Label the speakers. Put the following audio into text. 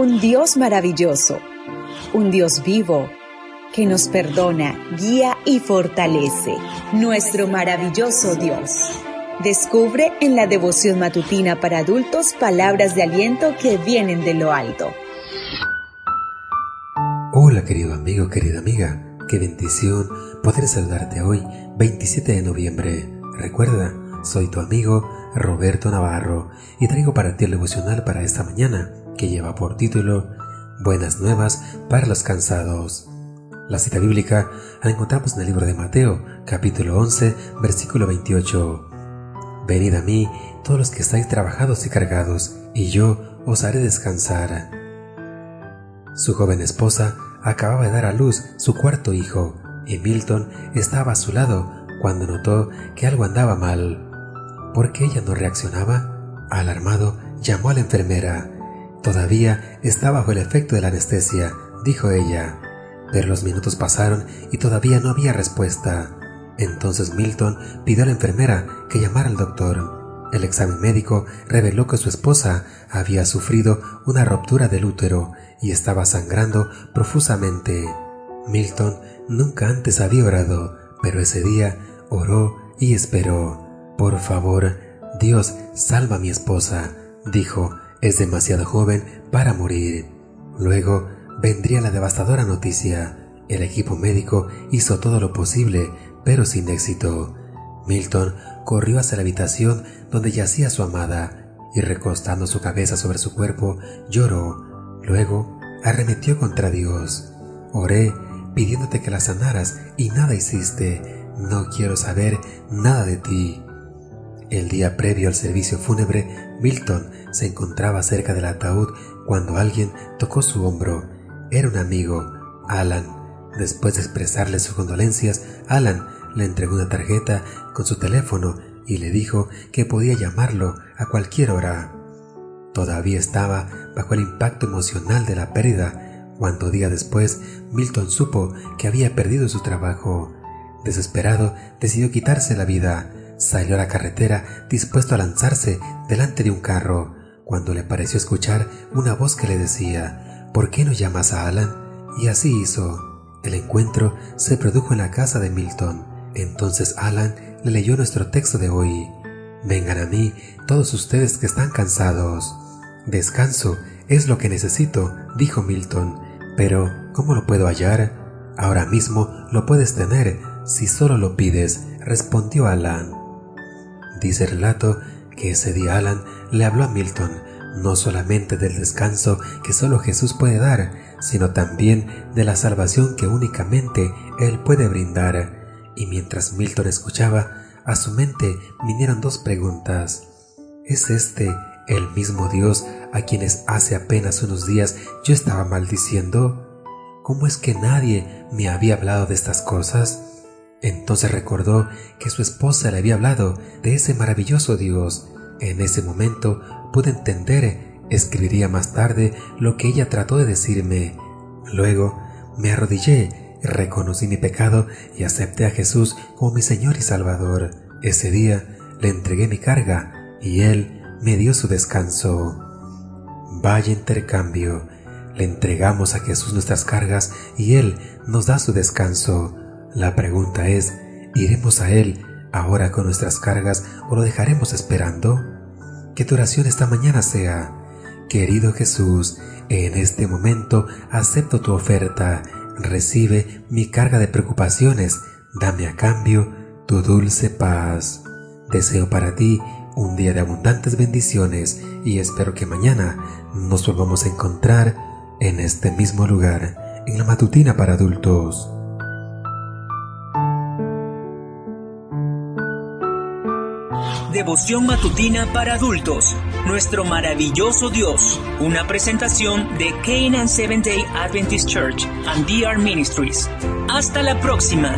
Speaker 1: un Dios maravilloso, un Dios vivo que nos perdona, guía y fortalece. Nuestro maravilloso Dios. Descubre en la devoción matutina para adultos palabras de aliento que vienen de lo alto.
Speaker 2: Hola querido amigo, querida amiga. Qué bendición poder saludarte hoy, 27 de noviembre. Recuerda, soy tu amigo Roberto Navarro y traigo para ti el devocional para esta mañana que lleva por título Buenas nuevas para los cansados. La cita bíblica la encontramos en el libro de Mateo, capítulo 11, versículo 28. Venid a mí todos los que estáis trabajados y cargados, y yo os haré descansar. Su joven esposa acababa de dar a luz su cuarto hijo, y Milton estaba a su lado cuando notó que algo andaba mal. ¿Por qué ella no reaccionaba? Alarmado, llamó a la enfermera. Todavía está bajo el efecto de la anestesia, dijo ella. Pero los minutos pasaron y todavía no había respuesta. Entonces Milton pidió a la enfermera que llamara al doctor. El examen médico reveló que su esposa había sufrido una ruptura del útero y estaba sangrando profusamente. Milton nunca antes había orado, pero ese día oró y esperó. Por favor, Dios, salva a mi esposa, dijo, es demasiado joven para morir. Luego vendría la devastadora noticia. El equipo médico hizo todo lo posible, pero sin éxito. Milton corrió hacia la habitación donde yacía su amada y recostando su cabeza sobre su cuerpo, lloró. Luego arremetió contra Dios. Oré pidiéndote que la sanaras y nada hiciste. No quiero saber nada de ti. El día previo al servicio fúnebre, Milton se encontraba cerca del ataúd cuando alguien tocó su hombro era un amigo, Alan. Después de expresarle sus condolencias, Alan le entregó una tarjeta con su teléfono y le dijo que podía llamarlo a cualquier hora. Todavía estaba bajo el impacto emocional de la pérdida cuando día después Milton supo que había perdido su trabajo. Desesperado, decidió quitarse la vida. Salió a la carretera dispuesto a lanzarse delante de un carro, cuando le pareció escuchar una voz que le decía ¿por qué no llamas a Alan? Y así hizo. El encuentro se produjo en la casa de Milton. Entonces Alan le leyó nuestro texto de hoy. Vengan a mí todos ustedes que están cansados. Descanso es lo que necesito, dijo Milton. Pero, ¿cómo lo puedo hallar? Ahora mismo lo puedes tener si solo lo pides, respondió Alan. Dice el relato que ese día Alan le habló a Milton no solamente del descanso que solo Jesús puede dar, sino también de la salvación que únicamente Él puede brindar. Y mientras Milton escuchaba, a su mente vinieron dos preguntas. ¿Es este el mismo Dios a quienes hace apenas unos días yo estaba maldiciendo? ¿Cómo es que nadie me había hablado de estas cosas? Entonces recordó que su esposa le había hablado de ese maravilloso Dios. En ese momento pude entender, escribiría más tarde lo que ella trató de decirme. Luego me arrodillé, reconocí mi pecado y acepté a Jesús como mi Señor y Salvador. Ese día le entregué mi carga y Él me dio su descanso. Vaya intercambio. Le entregamos a Jesús nuestras cargas y Él nos da su descanso. La pregunta es, ¿iremos a Él ahora con nuestras cargas o lo dejaremos esperando? Que tu oración esta mañana sea, querido Jesús, en este momento acepto tu oferta, recibe mi carga de preocupaciones, dame a cambio tu dulce paz. Deseo para ti un día de abundantes bendiciones y espero que mañana nos volvamos a encontrar en este mismo lugar, en la matutina para adultos.
Speaker 3: Devoción matutina para adultos. Nuestro maravilloso Dios. Una presentación de Canaan Seventh Day Adventist Church and DR Ministries. Hasta la próxima.